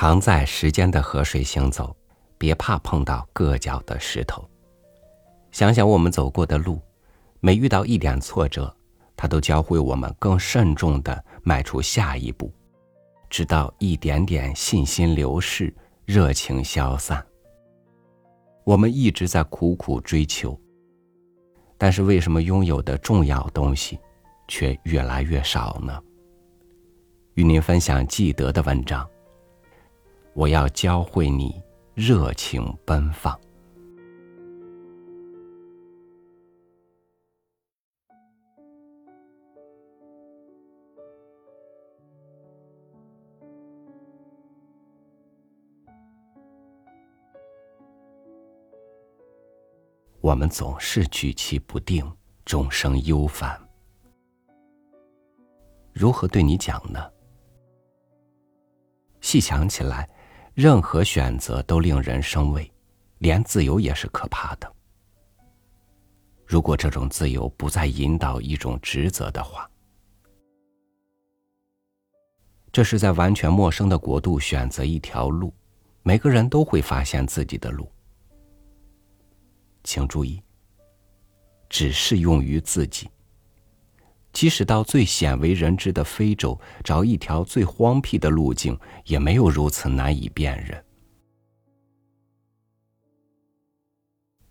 常在时间的河水行走，别怕碰到硌脚的石头。想想我们走过的路，每遇到一点挫折，它都教会我们更慎重的迈出下一步，直到一点点信心流逝，热情消散。我们一直在苦苦追求，但是为什么拥有的重要东西，却越来越少呢？与您分享记得的文章。我要教会你热情奔放。我们总是举棋不定，终生忧烦。如何对你讲呢？细想起来。任何选择都令人生畏，连自由也是可怕的。如果这种自由不再引导一种职责的话，这是在完全陌生的国度选择一条路，每个人都会发现自己的路。请注意，只适用于自己。即使到最鲜为人知的非洲找一条最荒僻的路径，也没有如此难以辨认。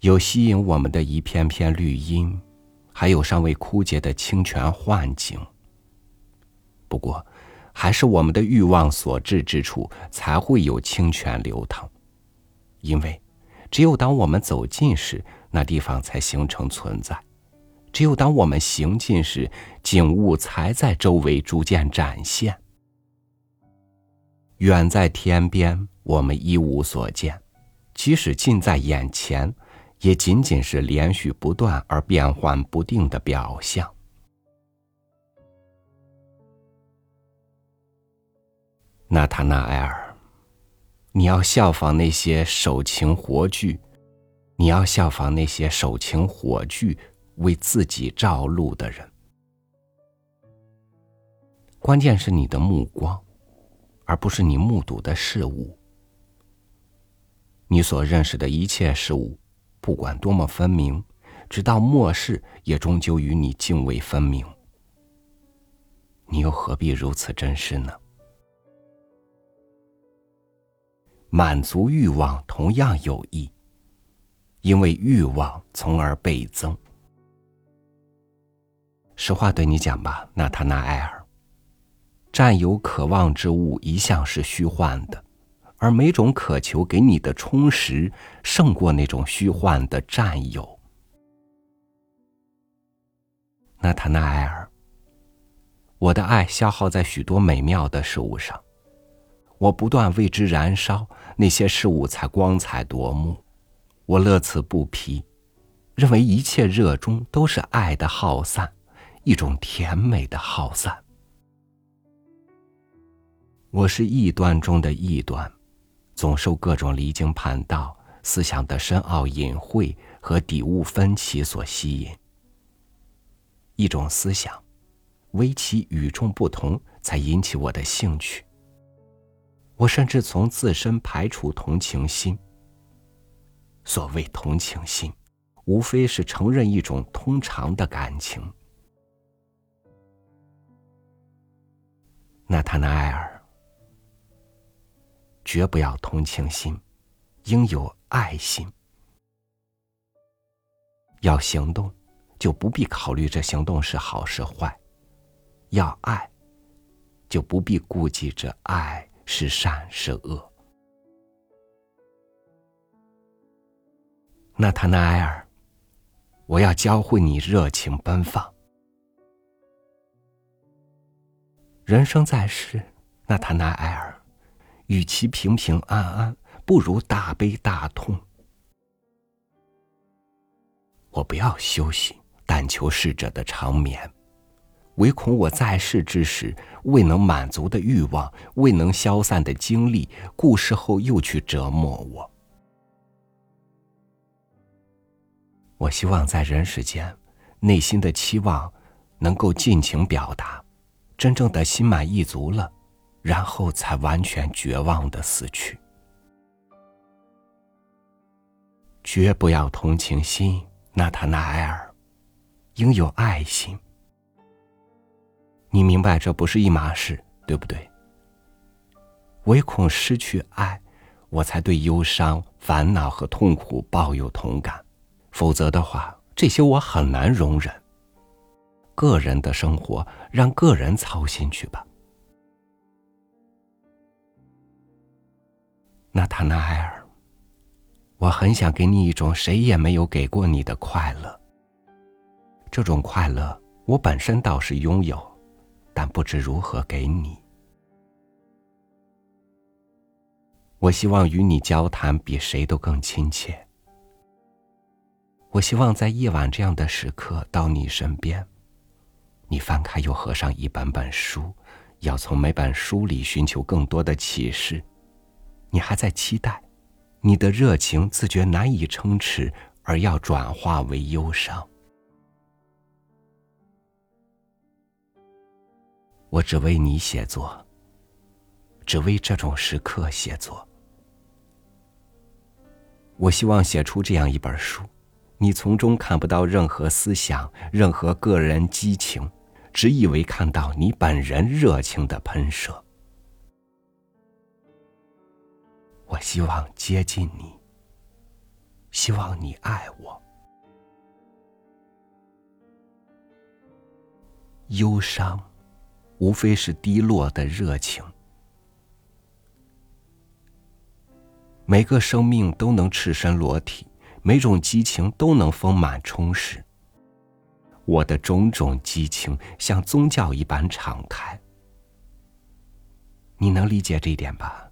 有吸引我们的一片片绿荫，还有尚未枯竭的清泉幻境。不过，还是我们的欲望所至之处，才会有清泉流淌。因为，只有当我们走近时，那地方才形成存在。只有当我们行进时，景物才在周围逐渐展现。远在天边，我们一无所见；即使近在眼前，也仅仅是连续不断而变幻不定的表象。纳塔纳埃尔，你要效仿那些手擎火炬，你要效仿那些手擎火炬。为自己照路的人，关键是你的目光，而不是你目睹的事物。你所认识的一切事物，不管多么分明，直到末世，也终究与你泾渭分明。你又何必如此珍视呢？满足欲望同样有益，因为欲望从而倍增。实话对你讲吧，纳塔纳埃尔。占有渴望之物一向是虚幻的，而每种渴求给你的充实，胜过那种虚幻的占有。纳塔纳埃尔，我的爱消耗在许多美妙的事物上，我不断为之燃烧，那些事物才光彩夺目。我乐此不疲，认为一切热衷都是爱的耗散。一种甜美的耗散。我是异端中的异端，总受各种离经叛道、思想的深奥隐晦和底物分歧所吸引。一种思想，唯其与众不同，才引起我的兴趣。我甚至从自身排除同情心。所谓同情心，无非是承认一种通常的感情。纳塔纳埃尔，绝不要同情心，应有爱心。要行动，就不必考虑这行动是好是坏；要爱，就不必顾忌这爱是善是恶。纳塔纳埃尔，我要教会你热情奔放。人生在世，纳塔纳埃尔，与其平平安安，不如大悲大痛。我不要休息，但求逝者的长眠，唯恐我在世之时未能满足的欲望，未能消散的经历，故世后又去折磨我。我希望在人世间，内心的期望能够尽情表达。真正的心满意足了，然后才完全绝望的死去。绝不要同情心，纳塔纳埃尔，应有爱心。你明白这不是一码事，对不对？唯恐失去爱，我才对忧伤、烦恼和痛苦抱有同感。否则的话，这些我很难容忍。个人的生活，让个人操心去吧。纳塔纳埃尔。我很想给你一种谁也没有给过你的快乐。这种快乐，我本身倒是拥有，但不知如何给你。我希望与你交谈比谁都更亲切。我希望在夜晚这样的时刻到你身边，你翻开又合上一本本书，要从每本书里寻求更多的启示。你还在期待。你的热情自觉难以撑持，而要转化为忧伤。我只为你写作，只为这种时刻写作。我希望写出这样一本书，你从中看不到任何思想、任何个人激情，只以为看到你本人热情的喷射。我希望接近你，希望你爱我。忧伤，无非是低落的热情。每个生命都能赤身裸体，每种激情都能丰满充实。我的种种激情像宗教一般敞开，你能理解这一点吧？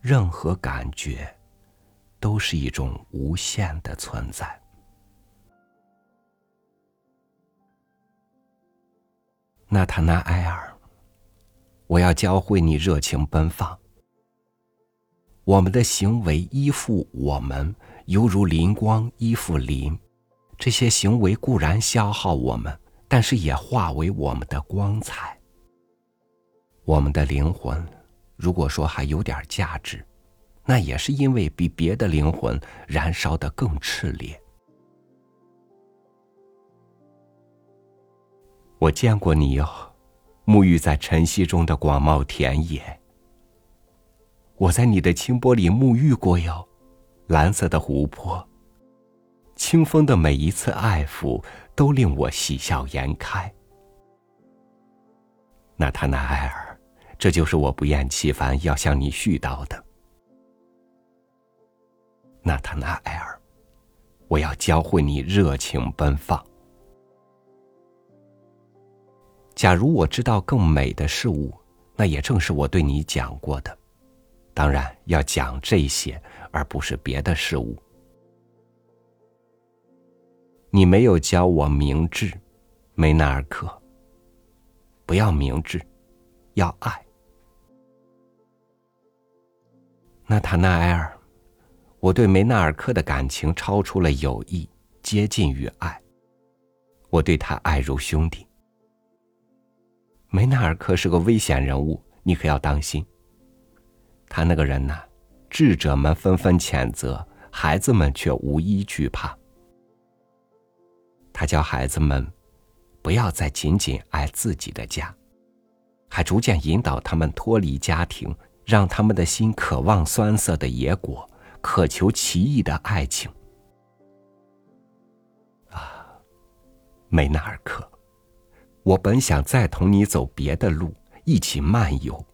任何感觉，都是一种无限的存在。纳塔纳埃尔，我要教会你热情奔放。我们的行为依附我们，犹如灵光依附灵。这些行为固然消耗我们，但是也化为我们的光彩。我们的灵魂。如果说还有点价值，那也是因为比别的灵魂燃烧的更炽烈。我见过你哟，沐浴在晨曦中的广袤田野。我在你的清波里沐浴过哟，蓝色的湖泊。清风的每一次爱抚都令我喜笑颜开。纳塔纳埃尔。这就是我不厌其烦要向你絮叨的，纳塔纳埃尔，我要教会你热情奔放。假如我知道更美的事物，那也正是我对你讲过的。当然要讲这些，而不是别的事物。你没有教我明智，梅纳尔克。不要明智，要爱。纳塔纳埃尔，我对梅纳尔克的感情超出了友谊，接近于爱。我对他爱如兄弟。梅纳尔克是个危险人物，你可要当心。他那个人呐，智者们纷纷谴责，孩子们却无一惧怕。他教孩子们，不要再仅仅爱自己的家，还逐渐引导他们脱离家庭。让他们的心渴望酸涩的野果，渴求奇异的爱情。啊，梅纳尔克，我本想再同你走别的路，一起漫游，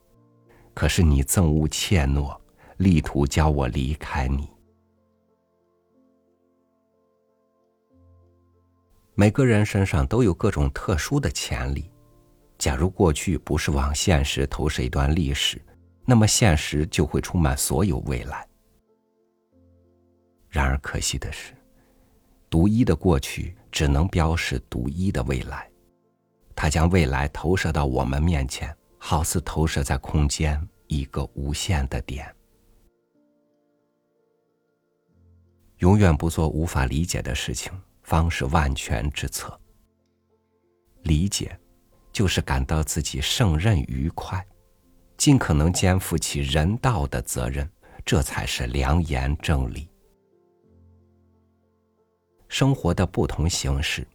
可是你憎恶怯懦，力图教我离开你。每个人身上都有各种特殊的潜力，假如过去不是往现实投射一段历史。那么现实就会充满所有未来。然而可惜的是，独一的过去只能标示独一的未来，它将未来投射到我们面前，好似投射在空间一个无限的点。永远不做无法理解的事情，方是万全之策。理解，就是感到自己胜任愉快。尽可能肩负起人道的责任，这才是良言正理。生活的不同形式，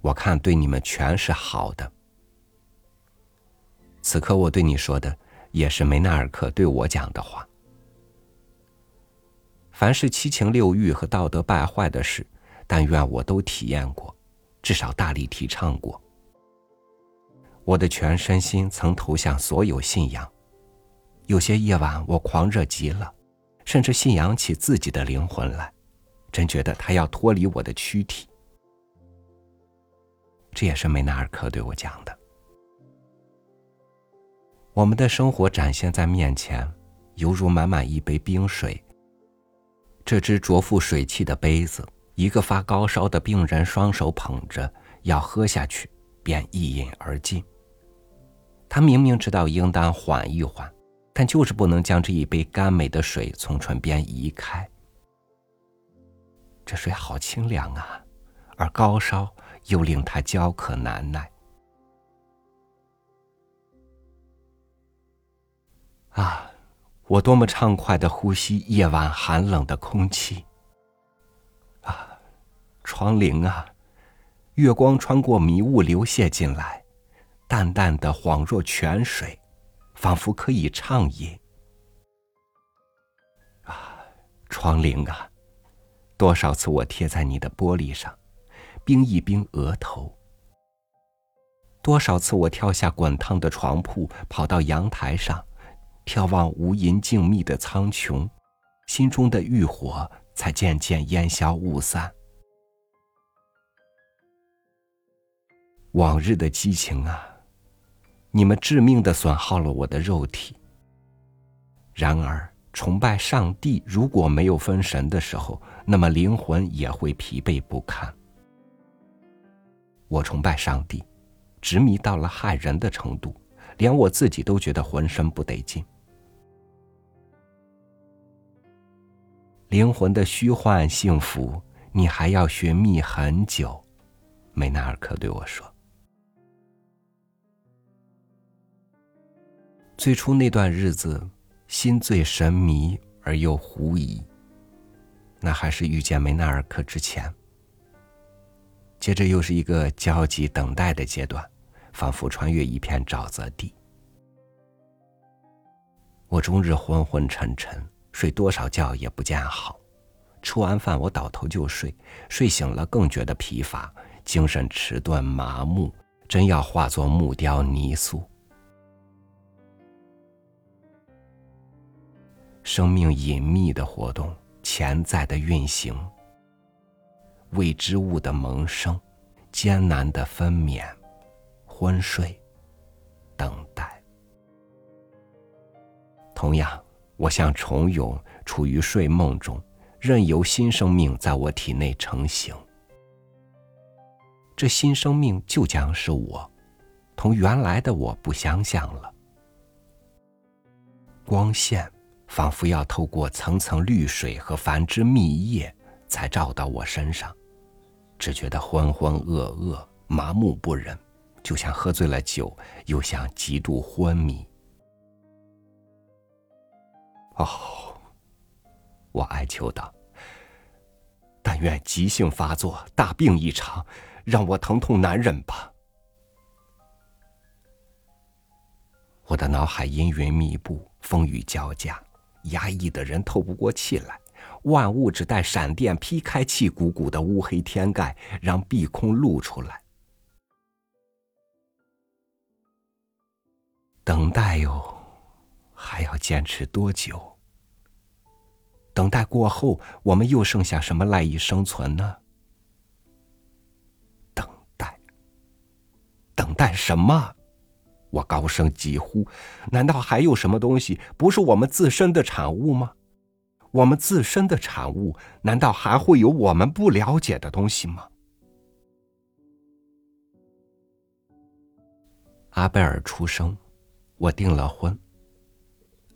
我看对你们全是好的。此刻我对你说的，也是梅纳尔克对我讲的话。凡是七情六欲和道德败坏的事，但愿我都体验过，至少大力提倡过。我的全身心曾投向所有信仰，有些夜晚我狂热极了，甚至信仰起自己的灵魂来。真觉得他要脱离我的躯体，这也是梅纳尔克对我讲的。我们的生活展现在面前，犹如满满一杯冰水。这只浊富水汽的杯子，一个发高烧的病人双手捧着，要喝下去，便一饮而尽。他明明知道应当缓一缓，但就是不能将这一杯甘美的水从唇边移开。这水好清凉啊，而高烧又令他焦渴难耐。啊，我多么畅快的呼吸夜晚寒冷的空气！窗棂啊，月光穿过迷雾流泻进来，淡淡的恍若泉水，仿佛可以畅饮。啊，窗棂啊！多少次我贴在你的玻璃上，冰一冰额头。多少次我跳下滚烫的床铺，跑到阳台上，眺望无垠静谧的苍穹，心中的欲火才渐渐烟消雾散。往日的激情啊，你们致命的损耗了我的肉体。然而。崇拜上帝，如果没有分神的时候，那么灵魂也会疲惫不堪。我崇拜上帝，执迷到了害人的程度，连我自己都觉得浑身不得劲。灵魂的虚幻幸福，你还要寻觅很久。梅纳尔克对我说：“最初那段日子。”心醉神迷而又狐疑，那还是遇见梅纳尔克之前。接着又是一个焦急等待的阶段，仿佛穿越一片沼泽地。我终日昏昏沉沉，睡多少觉也不见好。吃完饭我倒头就睡，睡醒了更觉得疲乏，精神迟钝麻木，真要化作木雕泥塑。生命隐秘的活动，潜在的运行，未知物的萌生，艰难的分娩，昏睡，等待。同样，我像虫蛹，处于睡梦中，任由新生命在我体内成型。这新生命就将是我，同原来的我不相像了。光线。仿佛要透过层层绿水和繁枝密叶，才照到我身上，只觉得浑浑噩噩、麻木不仁，就像喝醉了酒，又像极度昏迷。哦，我哀求道：“但愿急性发作，大病一场，让我疼痛难忍吧。”我的脑海阴云密布，风雨交加。压抑的人透不过气来，万物只待闪电劈开气鼓鼓的乌黑天盖，让碧空露出来。等待哟，还要坚持多久？等待过后，我们又剩下什么赖以生存呢？等待，等待什么？我高声疾呼：“难道还有什么东西不是我们自身的产物吗？我们自身的产物，难道还会有我们不了解的东西吗？”阿贝尔出生，我订了婚。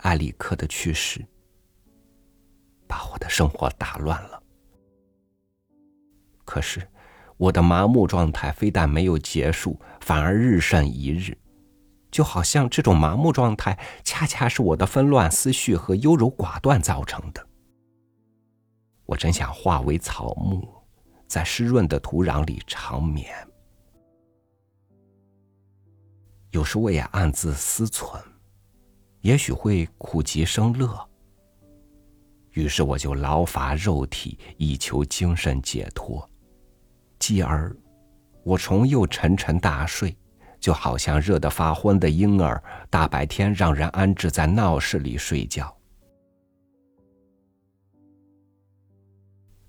埃里克的去世，把我的生活打乱了。可是，我的麻木状态非但没有结束，反而日甚一日。就好像这种麻木状态，恰恰是我的纷乱思绪和优柔寡断造成的。我真想化为草木，在湿润的土壤里长眠。有时我也暗自思忖，也许会苦极生乐。于是我就劳乏肉体，以求精神解脱。继而，我重又沉沉大睡。就好像热得发昏的婴儿，大白天让人安置在闹市里睡觉。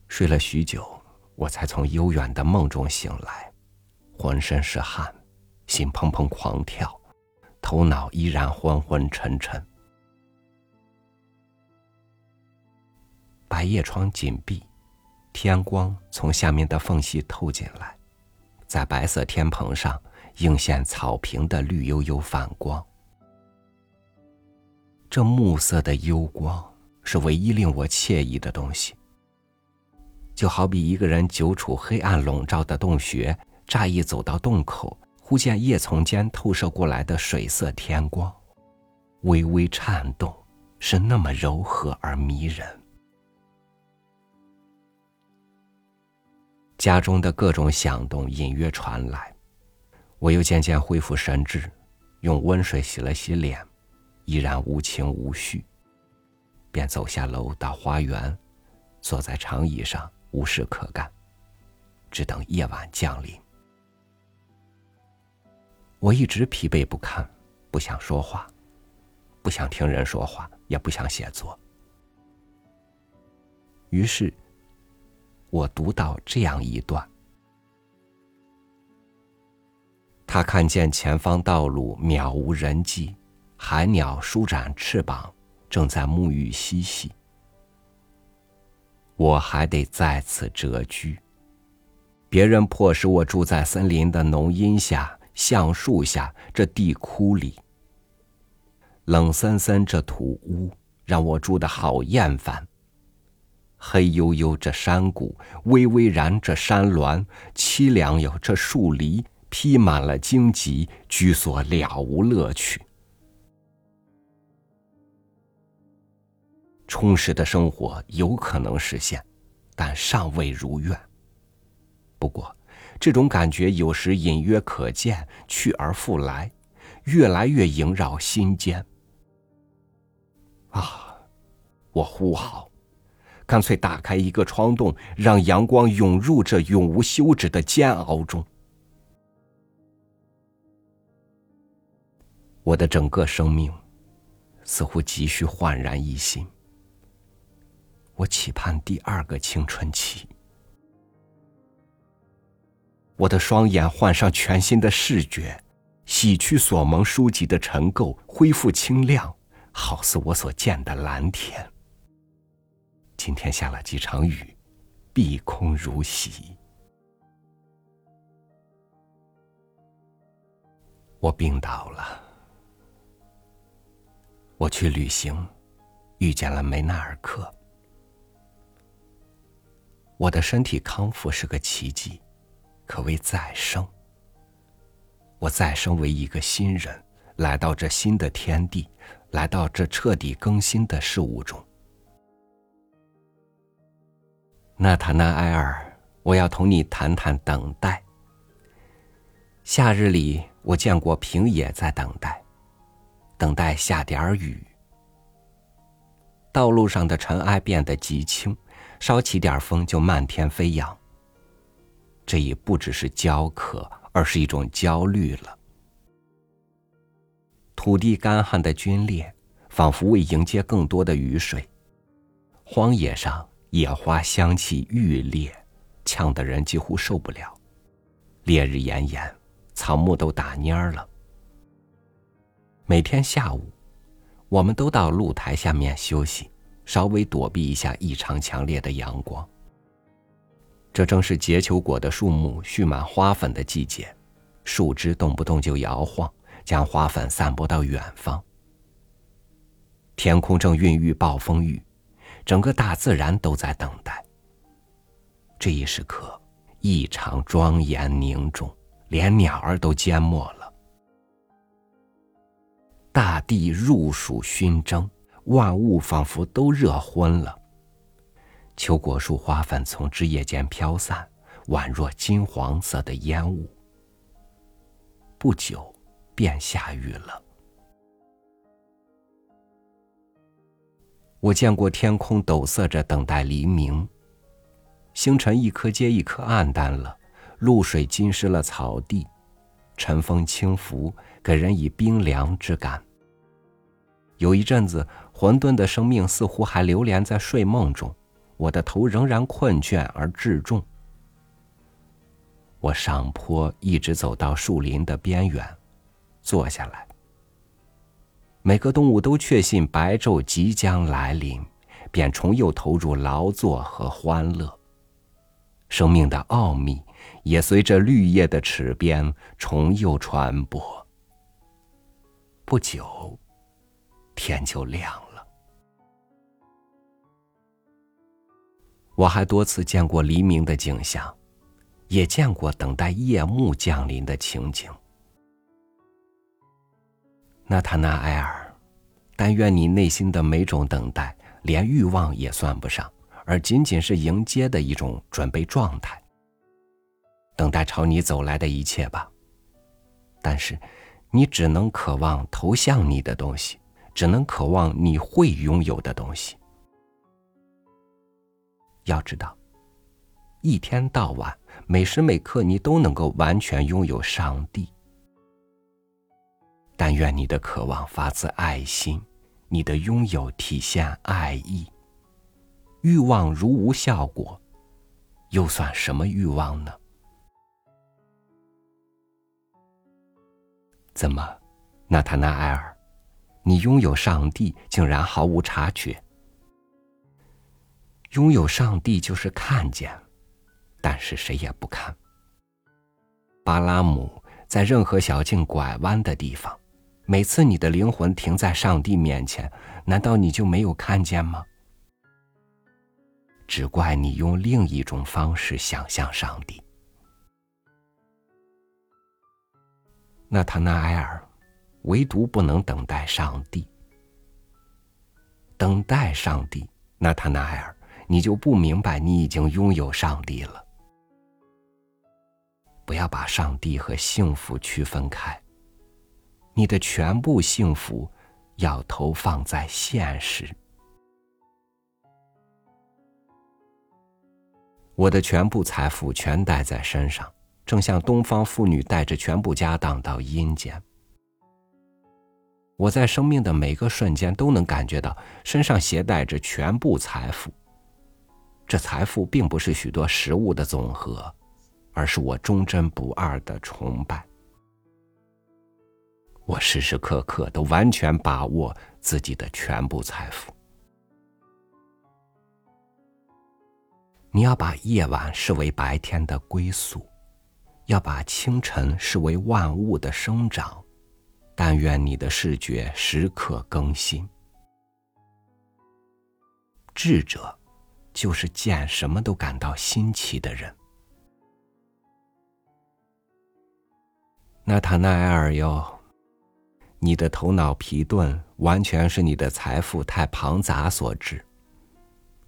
睡了许久，我才从悠远的梦中醒来，浑身是汗，心砰砰狂跳，头脑依然昏昏沉沉。白夜窗紧闭，天光从下面的缝隙透进来，在白色天棚上。映现草坪的绿油油反光，这暮色的幽光是唯一令我惬意的东西。就好比一个人久处黑暗笼罩的洞穴，乍一走到洞口，忽见叶丛间透射过来的水色天光，微微颤动，是那么柔和而迷人。家中的各种响动隐约传来。我又渐渐恢复神智，用温水洗了洗脸，依然无情无绪，便走下楼到花园，坐在长椅上无事可干，只等夜晚降临。我一直疲惫不堪，不想说话，不想听人说话，也不想写作。于是，我读到这样一段。他看见前方道路渺无人迹，海鸟舒展翅膀，正在沐浴嬉戏。我还得在此蛰居。别人迫使我住在森林的浓荫下、橡树下这地窟里。冷森森这土屋让我住得好厌烦。黑黝黝这山谷，巍巍然这山峦，凄凉哟这树篱。披满了荆棘，居所了无乐趣。充实的生活有可能实现，但尚未如愿。不过，这种感觉有时隐约可见，去而复来，越来越萦绕心间。啊，我呼号，干脆打开一个窗洞，让阳光涌入这永无休止的煎熬中。我的整个生命，似乎急需焕然一新。我期盼第二个青春期。我的双眼换上全新的视觉，洗去所蒙书籍的尘垢，恢复清亮，好似我所见的蓝天。今天下了几场雨，碧空如洗。我病倒了。我去旅行，遇见了梅纳尔克。我的身体康复是个奇迹，可谓再生。我再生为一个新人，来到这新的天地，来到这彻底更新的事物中。纳塔纳埃尔，我要同你谈谈等待。夏日里，我见过平野在等待。等待下点儿雨，道路上的尘埃变得极轻，稍起点风就漫天飞扬。这已不只是焦渴，而是一种焦虑了。土地干旱的龟裂，仿佛为迎接更多的雨水。荒野上野花香气愈烈，呛得人几乎受不了。烈日炎炎，草木都打蔫了。每天下午，我们都到露台下面休息，稍微躲避一下异常强烈的阳光。这正是结球果的树木蓄满花粉的季节，树枝动不动就摇晃，将花粉散播到远方。天空正孕育暴风雨，整个大自然都在等待。这一时刻异常庄严凝重，连鸟儿都缄默了。大地入暑熏蒸，万物仿佛都热昏了。秋果树花粉从枝叶间飘散，宛若金黄色的烟雾。不久，便下雨了。我见过天空抖擞着等待黎明，星辰一颗接一颗暗淡了，露水浸湿了草地，晨风轻拂，给人以冰凉之感。有一阵子，混沌的生命似乎还流连在睡梦中，我的头仍然困倦而滞重。我上坡，一直走到树林的边缘，坐下来。每个动物都确信白昼即将来临，便重又投入劳作和欢乐。生命的奥秘也随着绿叶的齿边重又传播。不久，天就亮了。我还多次见过黎明的景象，也见过等待夜幕降临的情景。纳塔纳埃尔，但愿你内心的每种等待，连欲望也算不上，而仅仅是迎接的一种准备状态。等待朝你走来的一切吧。但是，你只能渴望投向你的东西，只能渴望你会拥有的东西。要知道，一天到晚，每时每刻，你都能够完全拥有上帝。但愿你的渴望发自爱心，你的拥有体现爱意。欲望如无效果，又算什么欲望呢？怎么，纳塔纳埃尔，你拥有上帝竟然毫无察觉？拥有上帝就是看见，但是谁也不看。巴拉姆在任何小径拐弯的地方。每次你的灵魂停在上帝面前，难道你就没有看见吗？只怪你用另一种方式想象上帝。纳塔纳埃尔，唯独不能等待上帝。等待上帝，纳塔纳埃尔，你就不明白你已经拥有上帝了。不要把上帝和幸福区分开。你的全部幸福要投放在现实。我的全部财富全带在身上，正像东方妇女带着全部家当到阴间。我在生命的每个瞬间都能感觉到身上携带着全部财富。这财富并不是许多食物的总和，而是我忠贞不二的崇拜。我时时刻刻都完全把握自己的全部财富。你要把夜晚视为白天的归宿，要把清晨视为万物的生长。但愿你的视觉时刻更新。智者，就是见什么都感到新奇的人。纳塔奈埃尔哟。你的头脑疲钝，完全是你的财富太庞杂所致。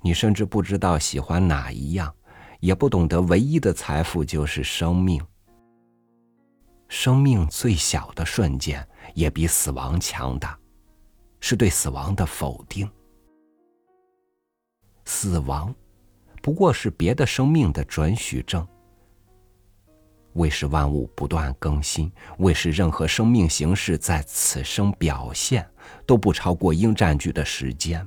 你甚至不知道喜欢哪一样，也不懂得唯一的财富就是生命。生命最小的瞬间，也比死亡强大，是对死亡的否定。死亡，不过是别的生命的准许证。为使万物不断更新，为使任何生命形式在此生表现，都不超过应占据的时间。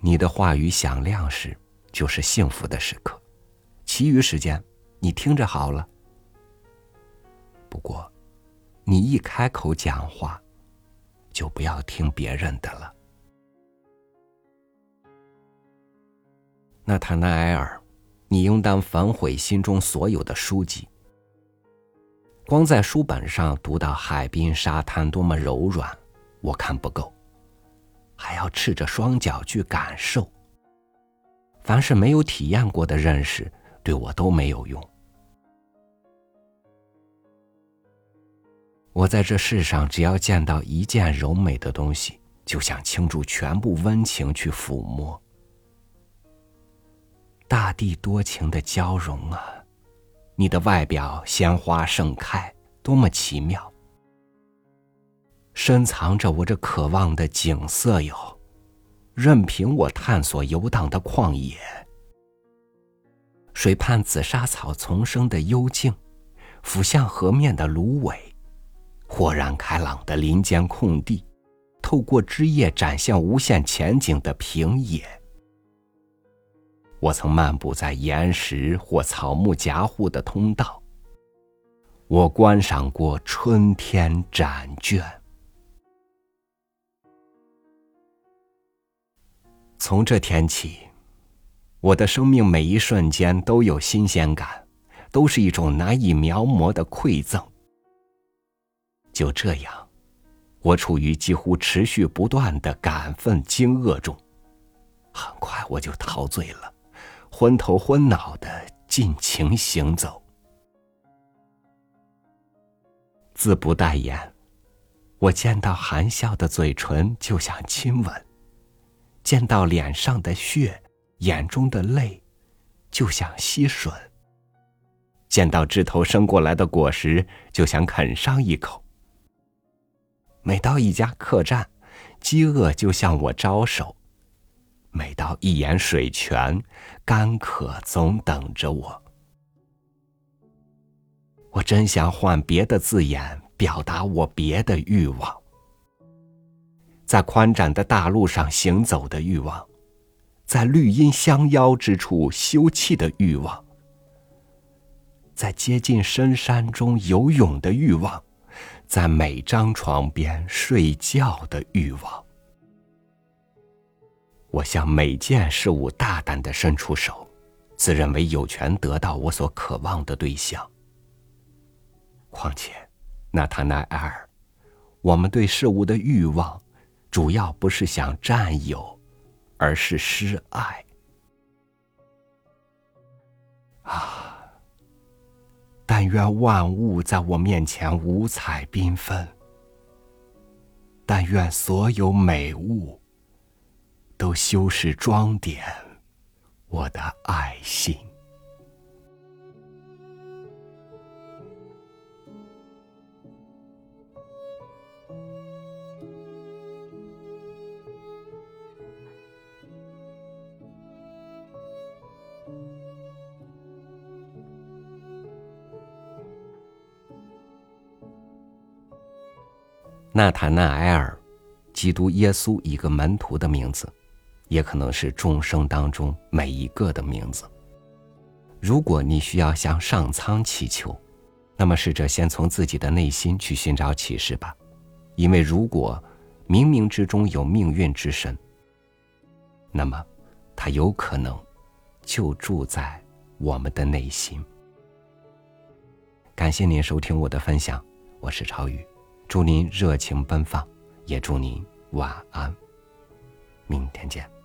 你的话语响亮时，就是幸福的时刻；其余时间，你听着好了。不过，你一开口讲话，就不要听别人的了。纳塔纳埃尔。你应当反悔心中所有的书籍。光在书本上读到海滨沙滩多么柔软，我看不够，还要赤着双脚去感受。凡是没有体验过的认识，对我都没有用。我在这世上，只要见到一件柔美的东西，就想倾注全部温情去抚摸。大地多情的交融啊，你的外表鲜花盛开，多么奇妙！深藏着我这渴望的景色哟，任凭我探索游荡的旷野，水畔紫砂草丛生的幽静，俯向河面的芦苇。豁然开朗的林间空地，透过枝叶展现无限前景的平野。我曾漫步在岩石或草木夹护的通道。我观赏过春天展卷。从这天起，我的生命每一瞬间都有新鲜感，都是一种难以描摹的馈赠。就这样，我处于几乎持续不断的感愤惊愕中，很快我就陶醉了，昏头昏脑的尽情行走。自不待言，我见到含笑的嘴唇就想亲吻，见到脸上的血、眼中的泪，就想吸吮，见到枝头伸过来的果实就想啃上一口。每到一家客栈，饥饿就向我招手；每到一眼水泉，干渴总等着我。我真想换别的字眼表达我别的欲望，在宽展的大路上行走的欲望，在绿荫相邀之处休憩的欲望，在接近深山中游泳的欲望。在每张床边睡觉的欲望，我向每件事物大胆的伸出手，自认为有权得到我所渴望的对象。况且，纳塔奈埃尔，我们对事物的欲望，主要不是想占有，而是失爱。啊！但愿万物在我面前五彩缤纷。但愿所有美物都修饰装点我的爱心。纳塔纳埃尔，基督耶稣一个门徒的名字，也可能是众生当中每一个的名字。如果你需要向上苍祈求，那么试着先从自己的内心去寻找启示吧，因为如果冥冥之中有命运之神，那么他有可能就住在我们的内心。感谢您收听我的分享，我是超宇。祝您热情奔放，也祝您晚安。明天见。